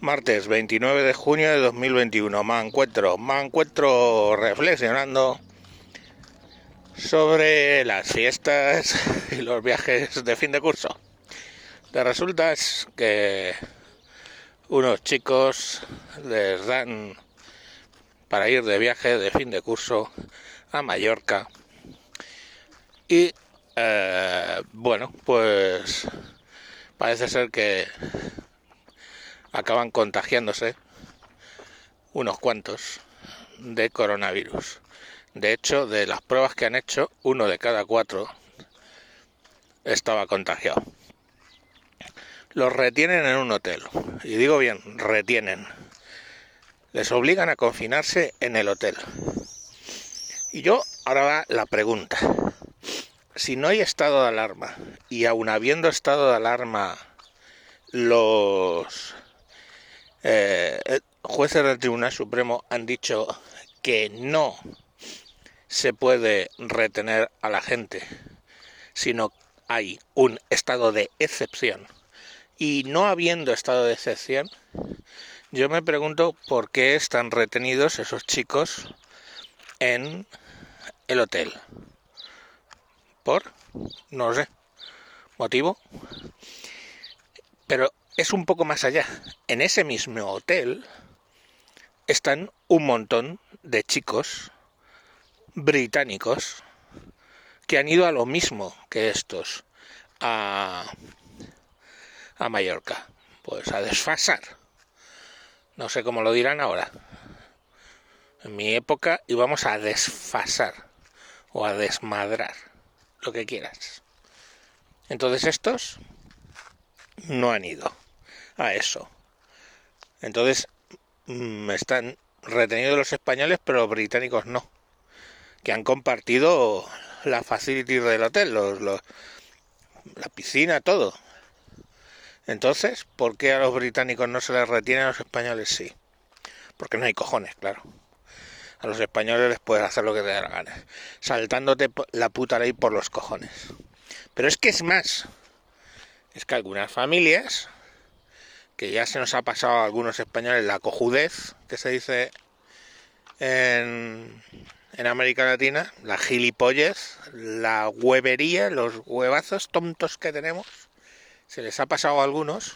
Martes 29 de junio de 2021. Me encuentro, me encuentro reflexionando sobre las fiestas y los viajes de fin de curso. De resulta es que unos chicos les dan para ir de viaje de fin de curso a Mallorca y eh, bueno pues parece ser que acaban contagiándose unos cuantos de coronavirus. De hecho, de las pruebas que han hecho, uno de cada cuatro estaba contagiado. Los retienen en un hotel. Y digo bien, retienen. Les obligan a confinarse en el hotel. Y yo ahora va la pregunta. Si no hay estado de alarma y aun habiendo estado de alarma los eh, jueces del Tribunal Supremo han dicho que no se puede retener a la gente, sino hay un estado de excepción. Y no habiendo estado de excepción, yo me pregunto por qué están retenidos esos chicos en el hotel. ¿Por? No sé. ¿Motivo? Pero es un poco más allá. En ese mismo hotel están un montón de chicos británicos que han ido a lo mismo que estos, a, a Mallorca, pues a desfasar. No sé cómo lo dirán ahora. En mi época íbamos a desfasar o a desmadrar, lo que quieras. Entonces estos no han ido a eso. Entonces, mm, están retenidos los españoles, pero los británicos no. Que han compartido la facility del hotel, los, la piscina, todo. Entonces, ¿por qué a los británicos no se les retiene a los españoles sí? Porque no hay cojones, claro. A los españoles les puedes hacer lo que te dé la gana, saltándote la puta ley por los cojones. Pero es que es más. Es que algunas familias que ya se nos ha pasado a algunos españoles la cojudez, que se dice en, en América Latina, la gilipollez, la huevería, los huevazos tontos que tenemos, se les ha pasado a algunos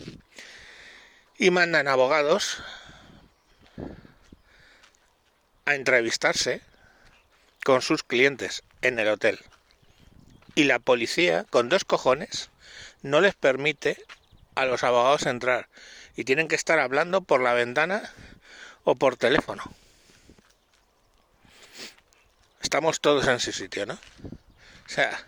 y mandan abogados a entrevistarse con sus clientes en el hotel. Y la policía, con dos cojones, no les permite a los abogados entrar y tienen que estar hablando por la ventana o por teléfono. Estamos todos en su sitio, ¿no? O sea,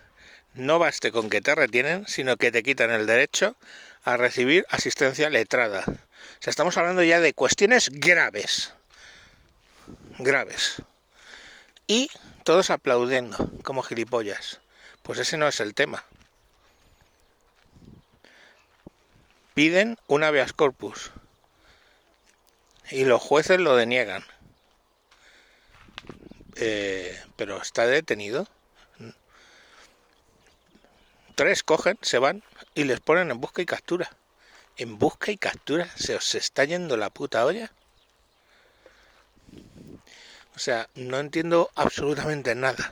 no baste con que te retienen, sino que te quitan el derecho a recibir asistencia letrada. O sea, estamos hablando ya de cuestiones graves. Graves. Y todos aplaudiendo, como gilipollas. Pues ese no es el tema. Piden un habeas corpus y los jueces lo deniegan. Eh, pero está detenido. Tres cogen, se van y les ponen en busca y captura. En busca y captura. ¿Se os está yendo la puta olla? O sea, no entiendo absolutamente nada.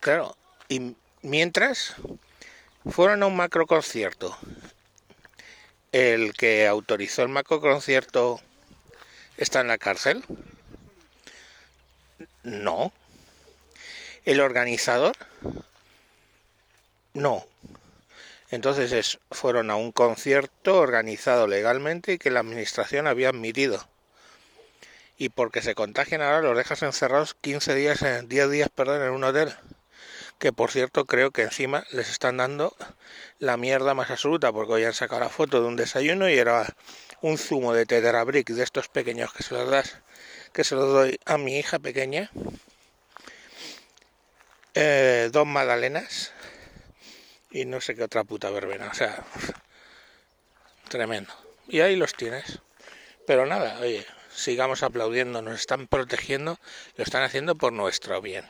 Claro, y mientras fueron a un macro concierto el que autorizó el macro concierto está en la cárcel? No. ¿El organizador? No. Entonces es, fueron a un concierto organizado legalmente y que la administración había admitido. Y porque se contagian ahora los dejas encerrados 15 días, 10 días, perdón, en un hotel que por cierto creo que encima les están dando la mierda más absoluta, porque hoy han sacado la foto de un desayuno y era un zumo de tetrabric de estos pequeños que se los das, que se los doy a mi hija pequeña, eh, dos magdalenas y no sé qué otra puta verbena, o sea, tremendo. Y ahí los tienes. Pero nada, oye, sigamos aplaudiendo, nos están protegiendo, lo están haciendo por nuestro bien.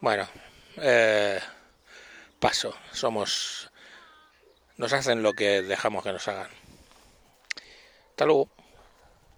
Bueno, eh, paso, somos, nos hacen lo que dejamos que nos hagan. Hasta luego.